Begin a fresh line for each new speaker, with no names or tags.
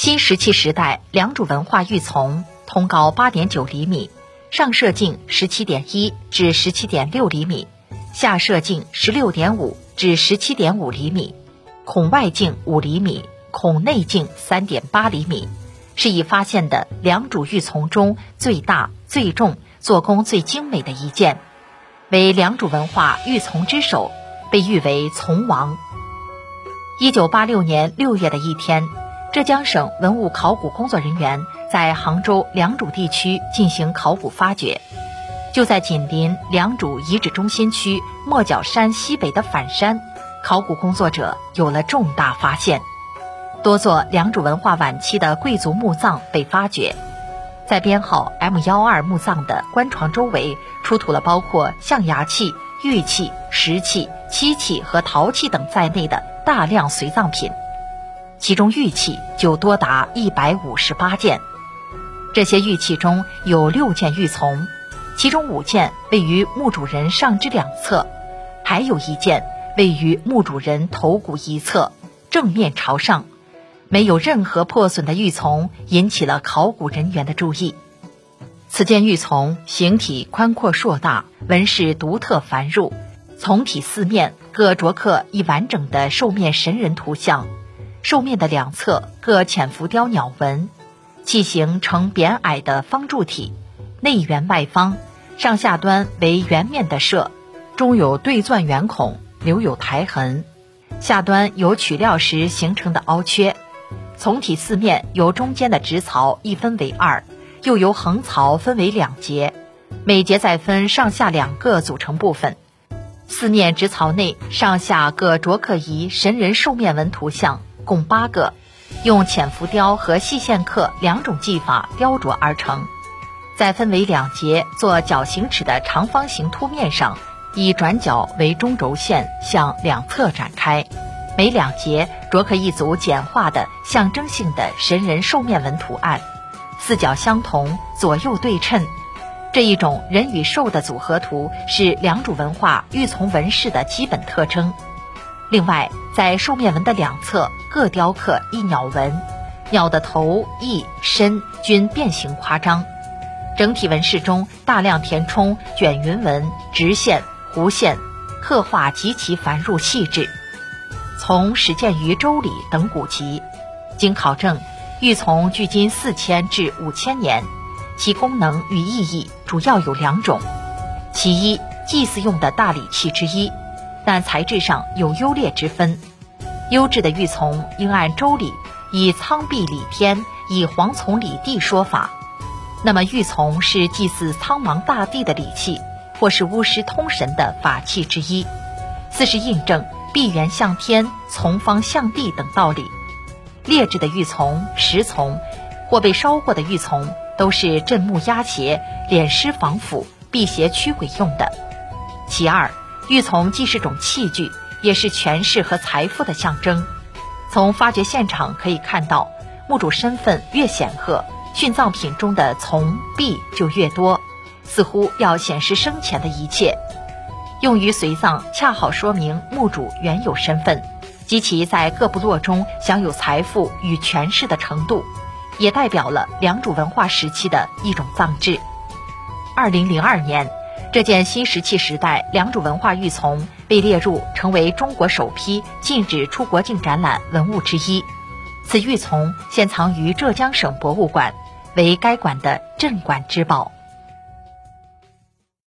新石器时代良渚文化玉琮，通高八点九厘米，上射径十七点一至十七点六厘米，下射径十六点五至十七点五厘米，孔外径五厘米，孔内径三点八厘米，是已发现的良渚玉琮中最大、最重、做工最精美的一件，为良渚文化玉琮之首，被誉为“琮王”。一九八六年六月的一天。浙江省文物考古工作人员在杭州良渚地区进行考古发掘，就在紧邻良渚遗址中心区莫角山西北的反山，考古工作者有了重大发现，多座良渚文化晚期的贵族墓葬被发掘，在编号 M 幺二墓葬的棺床周围出土了包括象牙器、玉器、石器、漆器和陶器等在内的大量随葬品。其中玉器就多达一百五十八件，这些玉器中有六件玉琮，其中五件位于墓主人上肢两侧，还有一件位于墓主人头骨一侧，正面朝上，没有任何破损的玉琮引起了考古人员的注意。此件玉琮形体宽阔硕大，纹饰独特繁缛，从体四面各着刻一完整的兽面神人图像。兽面的两侧各浅浮雕鸟纹，器形呈扁矮的方柱体，内圆外方，上下端为圆面的射，中有对钻圆孔，留有抬痕，下端有取料时形成的凹缺。从体四面由中间的直槽一分为二，又由横槽分为两节，每节再分上下两个组成部分。四面直槽内上下各着刻一神人兽面纹图像。共八个，用浅浮雕和细线刻两种技法雕琢而成，再分为两节做角形尺的长方形凸面上，以转角为中轴线向两侧展开，每两节着刻一组简化的象征性的神人兽面纹图案，四角相同，左右对称。这一种人与兽的组合图是良渚文化玉琮纹饰的基本特征。另外，在兽面纹的两侧各雕刻一鸟纹，鸟的头、翼、身均变形夸张。整体纹饰中大量填充卷云纹、直线、弧线，刻画极其繁缛细致。从始建于周礼等古籍，经考证，玉琮距今四千至五千年，其功能与意义主要有两种：其一，祭祀用的大礼器之一。但材质上有优劣之分，优质的玉琮应按周礼以苍璧礼天，以黄琮礼地说法。那么玉琮是祭祀苍茫大地的礼器，或是巫师通神的法器之一，四是印证闭源向天、从方向地等道理。劣质的玉琮、石琮，或被烧过的玉琮，都是镇墓压邪、敛尸防腐、辟邪驱鬼用的。其二。玉琮既是种器具，也是权势和财富的象征。从发掘现场可以看到，墓主身份越显赫，殉葬品中的琮璧就越多，似乎要显示生前的一切。用于随葬，恰好说明墓主原有身份及其在各部落中享有财富与权势的程度，也代表了良渚文化时期的一种葬制。二零零二年。这件新石器时代良渚文化玉琮被列入成为中国首批禁止出国境展览文物之一。此玉琮现藏于浙江省博物馆，为该馆的镇馆之宝。